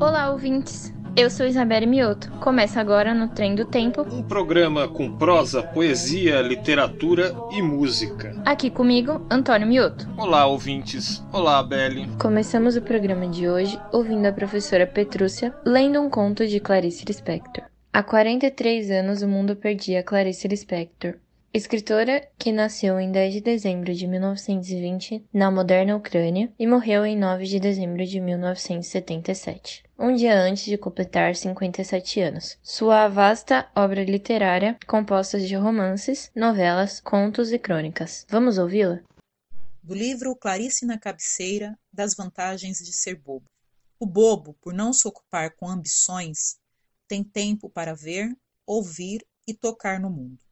Olá, ouvintes. Eu sou Isabelle Mioto. Começa agora no Trem do Tempo. Um programa com prosa, poesia, literatura e música. Aqui comigo, Antônio Mioto. Olá, ouvintes. Olá, Belle. Começamos o programa de hoje ouvindo a professora Petrúcia lendo um conto de Clarice Lispector. Há 43 anos o mundo perdia Clarice Lispector, escritora que nasceu em 10 de dezembro de 1920 na moderna Ucrânia e morreu em 9 de dezembro de 1977, um dia antes de completar 57 anos. Sua vasta obra literária, composta de romances, novelas, contos e crônicas. Vamos ouvi-la? Do livro Clarice na Cabeceira, das vantagens de ser bobo. O bobo, por não se ocupar com ambições, tem tempo para ver, ouvir e tocar no mundo.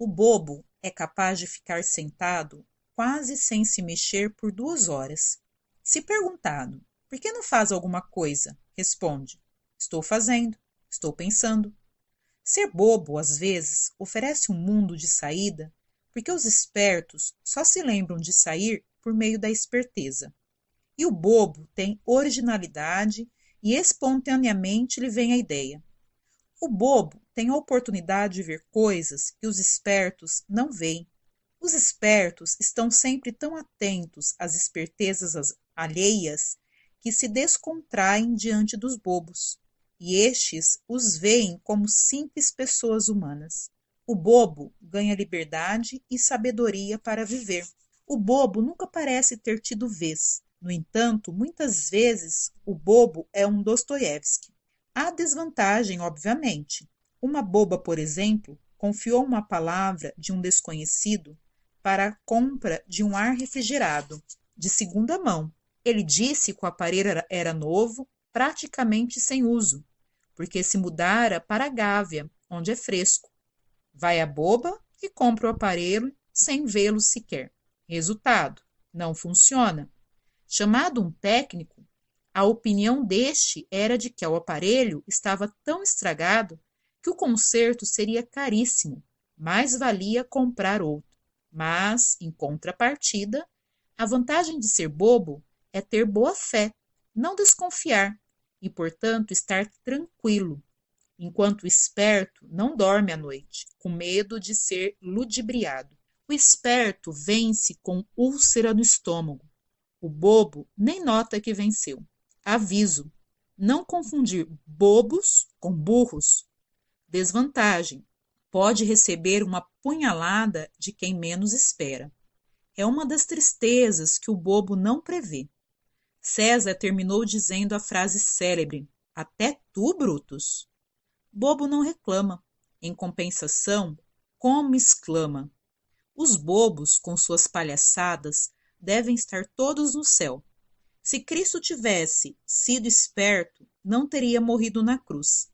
O bobo é capaz de ficar sentado quase sem se mexer por duas horas. Se perguntado por que não faz alguma coisa, responde: Estou fazendo, estou pensando. Ser bobo, às vezes, oferece um mundo de saída, porque os espertos só se lembram de sair por meio da esperteza. E o bobo tem originalidade e espontaneamente lhe vem a ideia. O bobo tem a oportunidade de ver coisas que os espertos não veem. Os espertos estão sempre tão atentos às espertezas alheias que se descontraem diante dos bobos, e estes os veem como simples pessoas humanas. O bobo ganha liberdade e sabedoria para viver. O bobo nunca parece ter tido vez. No entanto, muitas vezes o bobo é um Dostoiévski. Há desvantagem, obviamente. Uma boba, por exemplo, confiou uma palavra de um desconhecido para a compra de um ar refrigerado, de segunda mão. Ele disse que o aparelho era novo, praticamente sem uso, porque se mudara para a Gávea, onde é fresco. Vai a boba e compra o aparelho sem vê-lo sequer. Resultado: não funciona. Chamado um técnico, a opinião deste era de que o aparelho estava tão estragado que o conserto seria caríssimo, mais valia comprar outro. Mas, em contrapartida, a vantagem de ser bobo é ter boa fé, não desconfiar e, portanto, estar tranquilo, enquanto o esperto não dorme à noite, com medo de ser ludibriado. O esperto vence com úlcera no estômago. O bobo nem nota que venceu. Aviso: não confundir bobos com burros. Desvantagem: pode receber uma punhalada de quem menos espera. É uma das tristezas que o bobo não prevê. César terminou dizendo a frase célebre: Até tu, Brutus? Bobo não reclama. Em compensação, como exclama: Os bobos, com suas palhaçadas, devem estar todos no céu. Se Cristo tivesse sido esperto, não teria morrido na cruz.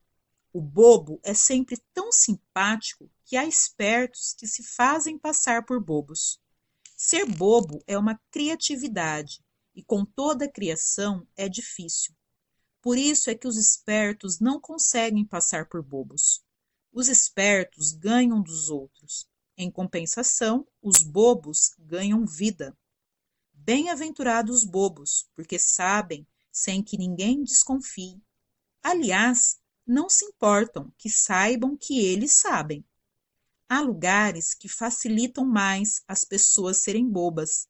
O bobo é sempre tão simpático que há espertos que se fazem passar por bobos. Ser bobo é uma criatividade e com toda a criação é difícil. Por isso é que os espertos não conseguem passar por bobos. Os espertos ganham dos outros. Em compensação, os bobos ganham vida. Bem-aventurados os bobos, porque sabem sem que ninguém desconfie. Aliás, não se importam que saibam que eles sabem. Há lugares que facilitam mais as pessoas serem bobas.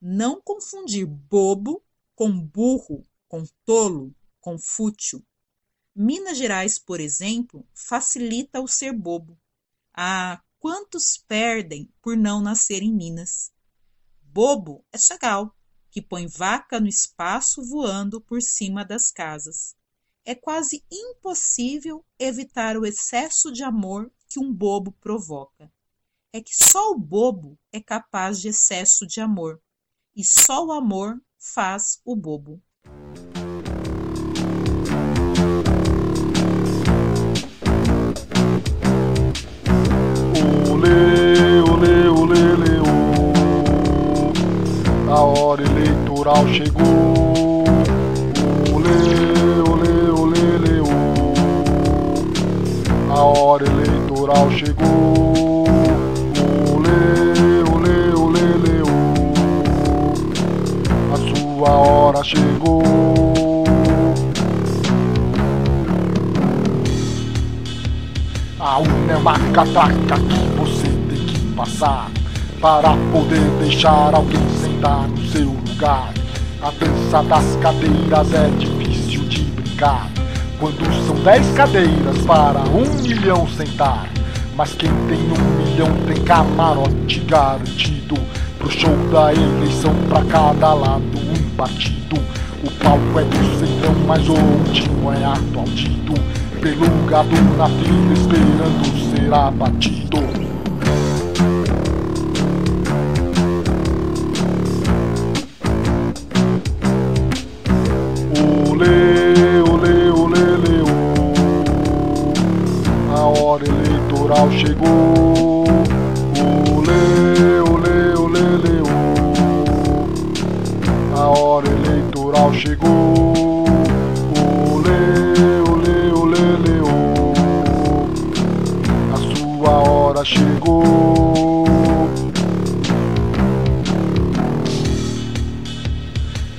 Não confundir bobo com burro, com tolo, com fútil. Minas Gerais, por exemplo, facilita o ser bobo. Ah, quantos perdem por não nascer em Minas? Bobo é Chagall, que põe vaca no espaço voando por cima das casas é quase impossível evitar o excesso de amor que um bobo provoca. É que só o bobo é capaz de excesso de amor, e só o amor faz o bobo. Eleitoral chegou. hora eleitoral chegou. Olê, olê, olê, olê, sua hora chegou. A urna é uma catraca que você tem que passar para poder deixar alguém sentar no seu lugar. A dança das cadeiras é difícil de brincar. Quando são dez cadeiras para um milhão sentar. Mas quem tem um milhão tem camarote garantido. Pro show da eleição pra cada lado um partido. O palco é do centrão, mas o último é aplaudido. Pelo gado na fila esperando ser abatido.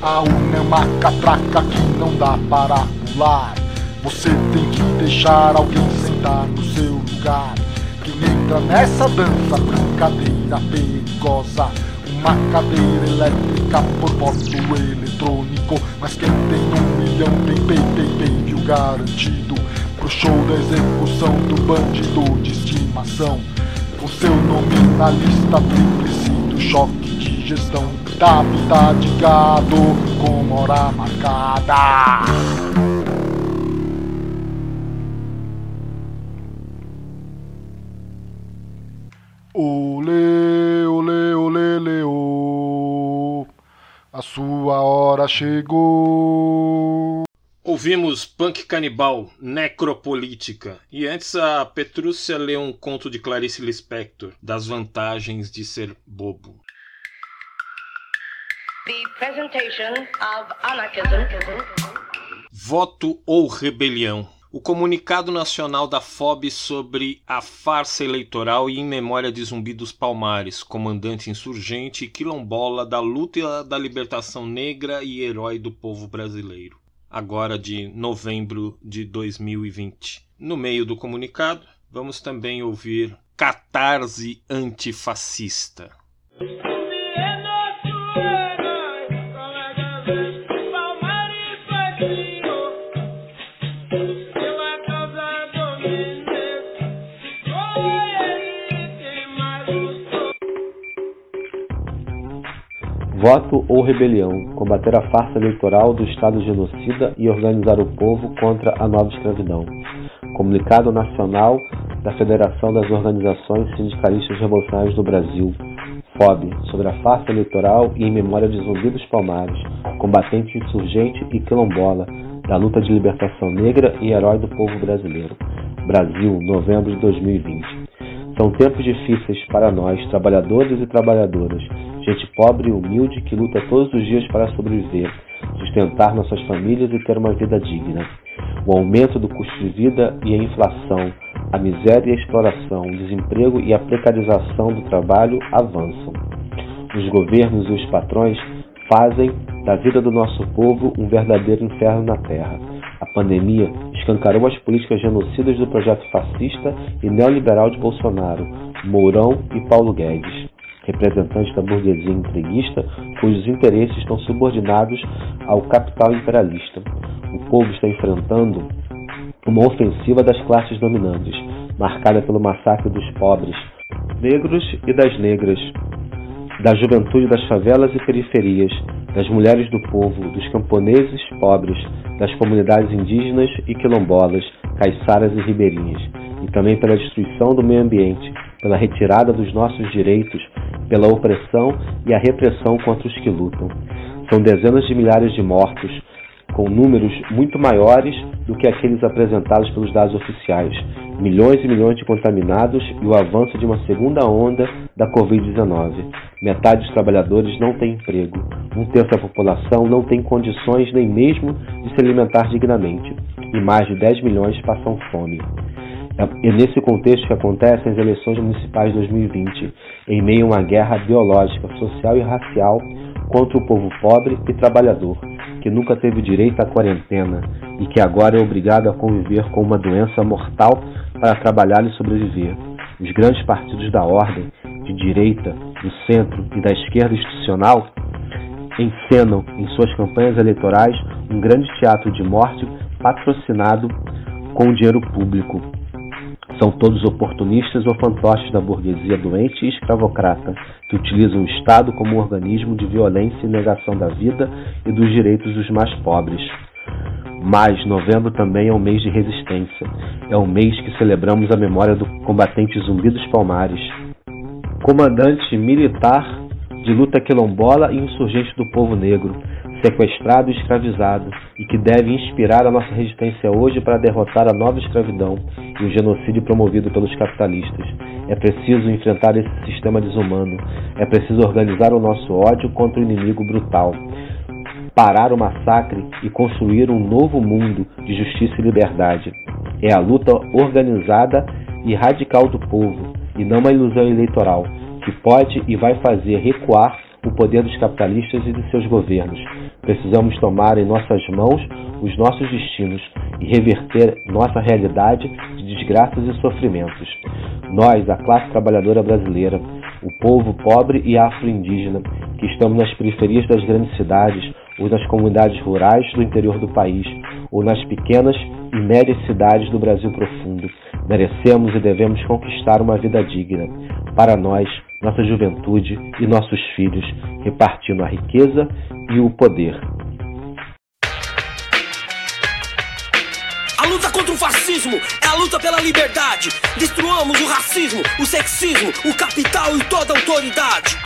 A urna é uma catraca que não dá para pular. Você tem que deixar alguém sentar no seu lugar entra nessa dança, brincadeira perigosa. Uma cadeira elétrica por voto eletrônico. Mas quem tem um milhão tem PTP, viu garantido. Pro show da execução do bandido de estimação. Com seu nome na lista tríplice do choque de gestão. Vida de gado com hora marcada. Olê, olê, olê, leô. A sua hora chegou. Ouvimos Punk Canibal, Necropolítica. E antes a Petrúcia leu um conto de Clarice Lispector, das vantagens de ser bobo. The presentation of anarchism. Voto ou rebelião? o comunicado nacional da FOB sobre a farsa eleitoral e em memória de Zumbi dos Palmares, comandante insurgente e quilombola da luta da libertação negra e herói do povo brasileiro, agora de novembro de 2020. No meio do comunicado, vamos também ouvir Catarse Antifascista. Voto ou rebelião, combater a farsa eleitoral do Estado genocida e organizar o povo contra a nova escravidão. Comunicado Nacional da Federação das Organizações Sindicalistas Revolucionárias do Brasil, FOB, sobre a farsa eleitoral e em memória de Zumbi dos Palmares, combatente insurgente e quilombola da luta de libertação negra e herói do povo brasileiro. Brasil, novembro de 2020. São tempos difíceis para nós, trabalhadores e trabalhadoras, gente pobre e humilde que luta todos os dias para sobreviver, sustentar nossas famílias e ter uma vida digna. O aumento do custo de vida e a inflação, a miséria e a exploração, o desemprego e a precarização do trabalho avançam. Os governos e os patrões fazem da vida do nosso povo um verdadeiro inferno na terra. A pandemia escancarou as políticas genocidas do projeto fascista e neoliberal de Bolsonaro, Mourão e Paulo Guedes representantes da burguesia entreguista, cujos interesses estão subordinados ao capital imperialista. O povo está enfrentando uma ofensiva das classes dominantes, marcada pelo massacre dos pobres, negros e das negras, da juventude das favelas e periferias, das mulheres do povo, dos camponeses pobres, das comunidades indígenas e quilombolas, caiçaras e ribeirinhas, e também pela destruição do meio ambiente, pela retirada dos nossos direitos, pela opressão e a repressão contra os que lutam. São dezenas de milhares de mortos, com números muito maiores do que aqueles apresentados pelos dados oficiais, milhões e milhões de contaminados e o avanço de uma segunda onda da Covid-19. Metade dos trabalhadores não tem emprego, um terço da população não tem condições nem mesmo de se alimentar dignamente, e mais de 10 milhões passam fome. É, é nesse contexto que acontecem as eleições municipais de 2020, em meio a uma guerra biológica, social e racial contra o povo pobre e trabalhador, que nunca teve direito à quarentena e que agora é obrigado a conviver com uma doença mortal para trabalhar e sobreviver. Os grandes partidos da ordem, de direita, do centro e da esquerda institucional, encenam em suas campanhas eleitorais um grande teatro de morte patrocinado com dinheiro público. São todos oportunistas ou fantoches da burguesia doente e escravocrata, que utilizam o Estado como um organismo de violência e negação da vida e dos direitos dos mais pobres. Mas novembro também é um mês de resistência. É o mês que celebramos a memória do combatente Zumbi dos Palmares, comandante militar de luta quilombola e insurgente do povo negro, sequestrado e escravizado, e que deve inspirar a nossa resistência hoje para derrotar a nova escravidão e o genocídio promovido pelos capitalistas. É preciso enfrentar esse sistema desumano. É preciso organizar o nosso ódio contra o inimigo brutal. Parar o massacre e construir um novo mundo de justiça e liberdade. É a luta organizada e radical do povo, e não uma ilusão eleitoral, que pode e vai fazer recuar o poder dos capitalistas e de seus governos. Precisamos tomar em nossas mãos os nossos destinos e reverter nossa realidade de desgraças e sofrimentos. Nós, a classe trabalhadora brasileira, o povo pobre e afro-indígena, que estamos nas periferias das grandes cidades ou nas comunidades rurais do interior do país, ou nas pequenas e médias cidades do Brasil profundo, merecemos e devemos conquistar uma vida digna. Para nós, nossa juventude e nossos filhos, repartindo a riqueza e o poder. A luta contra o fascismo é a luta pela liberdade. Destruamos o racismo, o sexismo, o capital e toda autoridade.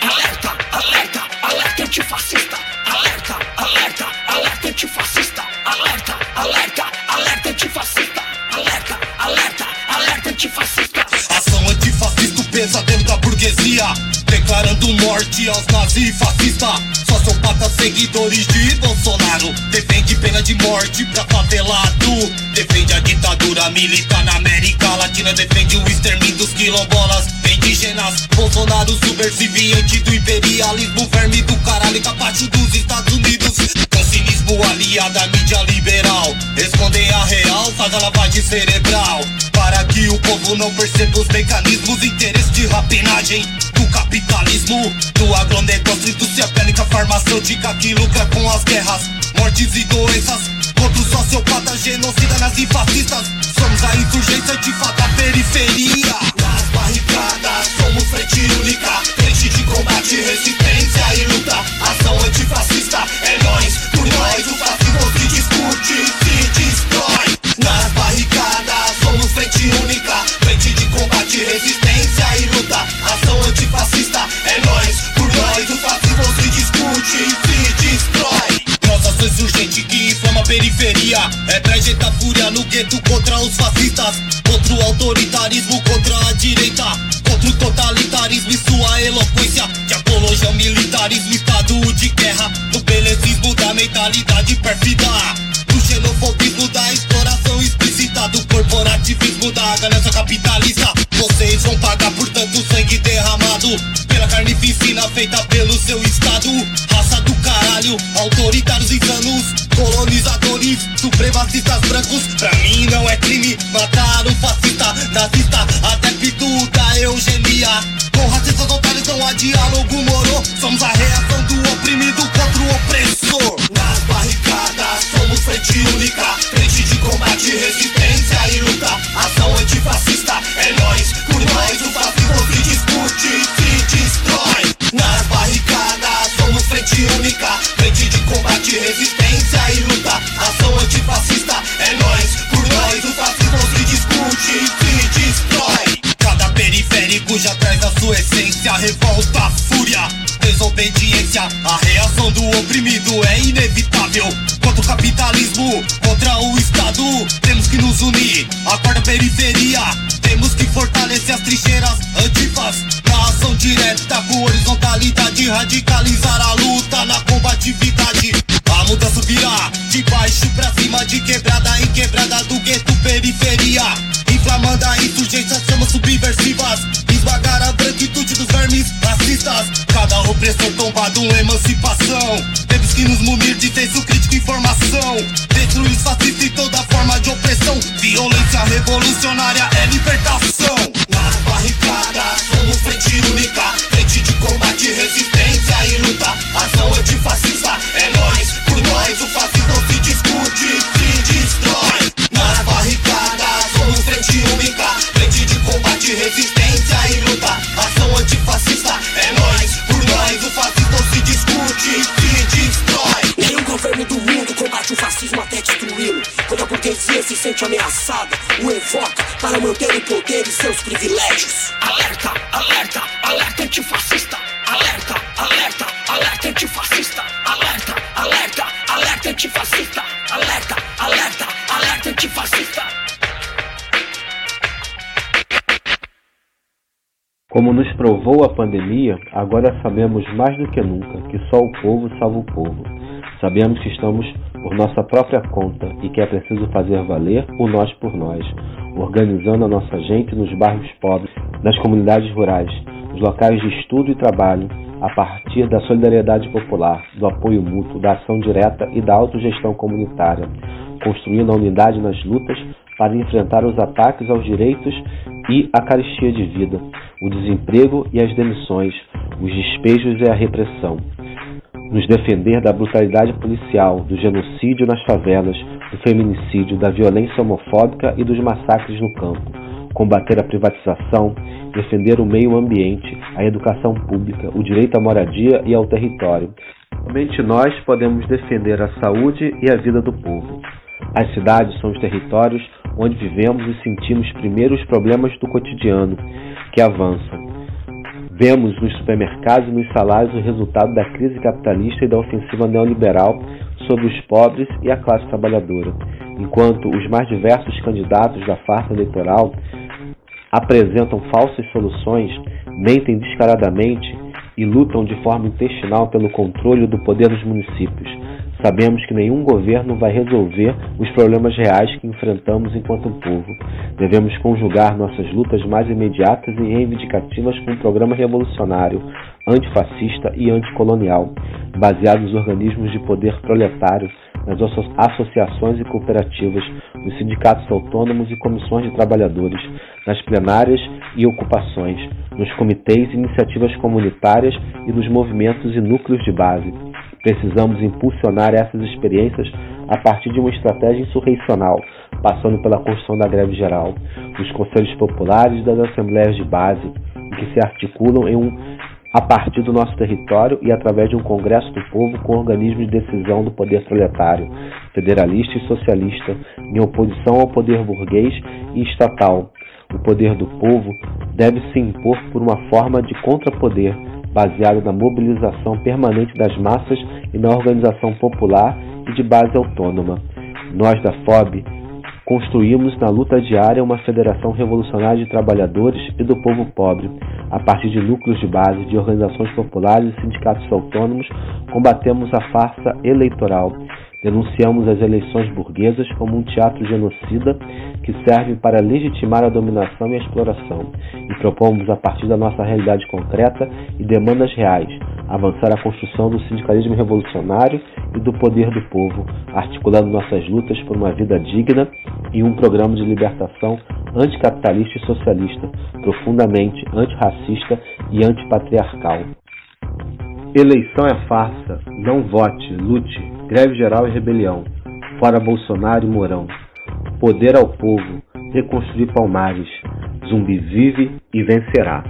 Alerta, alerta, alerta antifascista. Alerta, alerta, alerta antifascista. Alerta, alerta, alerta antifascista. Alerta, alerta, alerta antifascista. Ação antifascista, o pesadelo da burguesia. Declarando morte aos nazis fascistas. Sociopatas seguidores de Bolsonaro. Defende pena de morte pra favelado. Defende a ditadura militar na América Latina. Defende o extermínio dos quilombolas indígenas. Bolsonaro subversiviante do imperialismo. Verme do caralho capaz dos Estados Unidos. Cinismo aliado à mídia liberal. Escondem a real, faz a lavagem cerebral. Para que o povo não perceba os mecanismos. Interesse de rapinagem do capitalismo. Do agronegócio, indústria bélica, farmacêutica que lucra com as guerras. Mortes e doenças. Contra os sociopatas, genocida, nazifascistas. Somos a insurgência de fato periferia. Nas barricadas, somos frente única. Frente de combate, resistência e luta. Ação antifascista é nós, por nós. O fascismo se discute, se destrói. Nas barricadas, somos frente única. Frente de combate, resistência e luta. Ação antifascista é nós, por nós. O fascismo se discute, se destrói. Nossa ação insurgente que inflama a periferia. É trajetar fúria no gueto contra os fascistas. Mentalidade pérfida. Do xenofobismo da exploração explícita. Do corporativismo da ganância capitalista. Vocês vão pagar por tanto sangue derramado. Pela carnificina feita pelo seu estado. Raça do caralho, autoritários insanos. Colonizadores, supremacistas brancos. Pra mim não é crime matar um fascista, nazista, tombado, emancipação se sente ameaçada, o evoca para manter o poder e seus privilégios. Alerta, alerta, alerta antifascista. Alerta, alerta, alerta antifascista. Alerta, alerta, alerta antifascista. Alerta, alerta, alerta antifascista. Como nos provou a pandemia, agora sabemos mais do que nunca que só o povo salva o povo. Sabemos que estamos por nossa própria conta e que é preciso fazer valer o nós por nós, organizando a nossa gente nos bairros pobres, nas comunidades rurais, nos locais de estudo e trabalho, a partir da solidariedade popular, do apoio mútuo, da ação direta e da autogestão comunitária, construindo a unidade nas lutas para enfrentar os ataques aos direitos e a carestia de vida, o desemprego e as demissões, os despejos e a repressão. Nos defender da brutalidade policial, do genocídio nas favelas, do feminicídio, da violência homofóbica e dos massacres no campo. Combater a privatização, defender o meio ambiente, a educação pública, o direito à moradia e ao território. Somente nós podemos defender a saúde e a vida do povo. As cidades são os territórios onde vivemos e sentimos primeiro os problemas do cotidiano, que avançam. Vemos nos supermercados e nos salários o resultado da crise capitalista e da ofensiva neoliberal sobre os pobres e a classe trabalhadora, enquanto os mais diversos candidatos da farsa eleitoral apresentam falsas soluções, mentem descaradamente e lutam de forma intestinal pelo controle do poder dos municípios, Sabemos que nenhum governo vai resolver os problemas reais que enfrentamos enquanto povo. Devemos conjugar nossas lutas mais imediatas e reivindicativas com um programa revolucionário, antifascista e anticolonial, baseado nos organismos de poder proletário, nas associações e cooperativas, nos sindicatos autônomos e comissões de trabalhadores, nas plenárias e ocupações, nos comitês e iniciativas comunitárias e nos movimentos e núcleos de base Precisamos impulsionar essas experiências a partir de uma estratégia insurreicional, passando pela construção da greve geral, dos conselhos populares das assembleias de base, que se articulam em um, a partir do nosso território e através de um Congresso do Povo com organismos de decisão do poder proletário, federalista e socialista, em oposição ao poder burguês e estatal. O poder do povo deve se impor por uma forma de contrapoder baseado na mobilização permanente das massas e na organização popular e de base autônoma. Nós da FOB construímos na luta diária uma federação revolucionária de trabalhadores e do povo pobre. A partir de núcleos de base, de organizações populares e sindicatos autônomos, combatemos a farsa eleitoral. Denunciamos as eleições burguesas como um teatro genocida que serve para legitimar a dominação e a exploração, e propomos, a partir da nossa realidade concreta e demandas reais, avançar a construção do sindicalismo revolucionário e do poder do povo, articulando nossas lutas por uma vida digna e um programa de libertação anticapitalista e socialista, profundamente antirracista e antipatriarcal. Eleição é farsa, não vote, lute, greve geral e rebelião, fora Bolsonaro e Mourão. Poder ao povo, reconstruir Palmares. Zumbi vive e vencerá.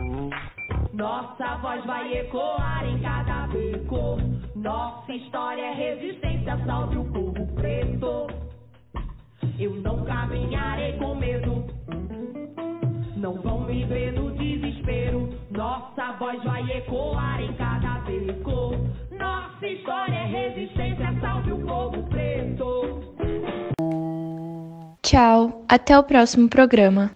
Nossa voz vai ecoar em cada beco. Nossa história é resistência, salve o povo preto. Eu não caminharei com medo. Não vão me ver no desespero. Nossa voz vai ecoar em cada beco. Nossa história é resistência, salve o povo preto. Tchau, até o próximo programa.